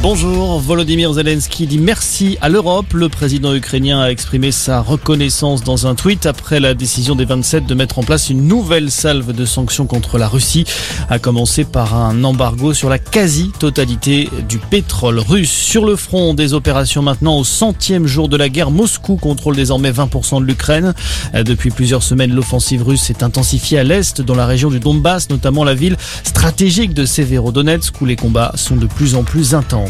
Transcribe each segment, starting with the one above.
Bonjour, Volodymyr Zelensky dit merci à l'Europe. Le président ukrainien a exprimé sa reconnaissance dans un tweet après la décision des 27 de mettre en place une nouvelle salve de sanctions contre la Russie, à commencer par un embargo sur la quasi-totalité du pétrole russe. Sur le front des opérations maintenant au centième jour de la guerre, Moscou contrôle désormais 20% de l'Ukraine. Depuis plusieurs semaines, l'offensive russe s'est intensifiée à l'est, dans la région du Donbass, notamment la ville stratégique de Severodonetsk, où les combats sont de plus en plus intenses.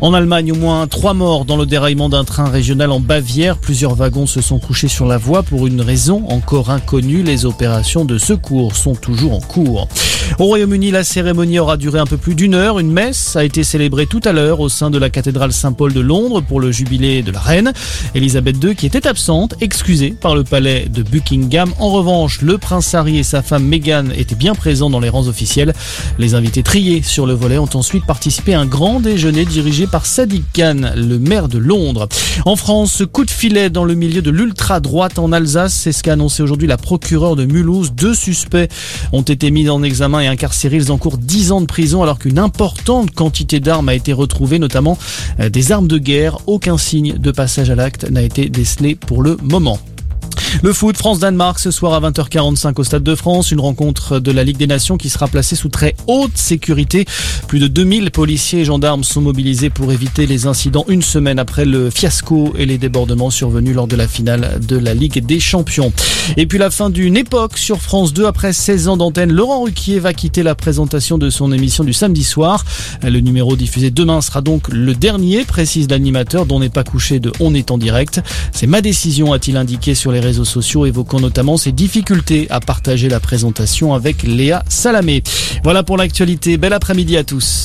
En Allemagne, au moins trois morts dans le déraillement d'un train régional en Bavière. Plusieurs wagons se sont couchés sur la voie pour une raison encore inconnue. Les opérations de secours sont toujours en cours. Au Royaume-Uni, la cérémonie aura duré un peu plus d'une heure. Une messe a été célébrée tout à l'heure au sein de la cathédrale Saint-Paul de Londres pour le jubilé de la reine. Elisabeth II, qui était absente, excusée par le palais de Buckingham. En revanche, le prince Harry et sa femme Meghan étaient bien présents dans les rangs officiels. Les invités triés sur le volet ont ensuite participé à un grand déjeuner dirigé par Sadiq Khan, le maire de Londres. En France, coup de filet dans le milieu de l'ultra-droite en Alsace. C'est ce qu'a annoncé aujourd'hui la procureure de Mulhouse. Deux suspects ont été mis en examen incarcérés. Ils encourent 10 ans de prison alors qu'une importante quantité d'armes a été retrouvée, notamment euh, des armes de guerre. Aucun signe de passage à l'acte n'a été décelé pour le moment. Le foot France-Danemark ce soir à 20h45 au Stade de France. Une rencontre de la Ligue des Nations qui sera placée sous très haute sécurité. Plus de 2000 policiers et gendarmes sont mobilisés pour éviter les incidents une semaine après le fiasco et les débordements survenus lors de la finale de la Ligue des Champions. Et puis la fin d'une époque sur France 2 après 16 ans d'antenne. Laurent Ruquier va quitter la présentation de son émission du samedi soir. Le numéro diffusé demain sera donc le dernier, précise l'animateur dont n'est pas couché de On est en direct. C'est ma décision, a-t-il indiqué sur les réseaux sociaux, évoquant notamment ses difficultés à partager la présentation avec Léa Salamé. Voilà pour l'actualité. Bel après-midi à tous.